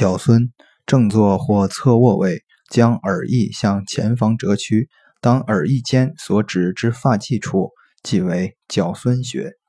角孙正坐或侧卧位，将耳翼向前方折曲，当耳翼间所指之发际处，即为角孙穴。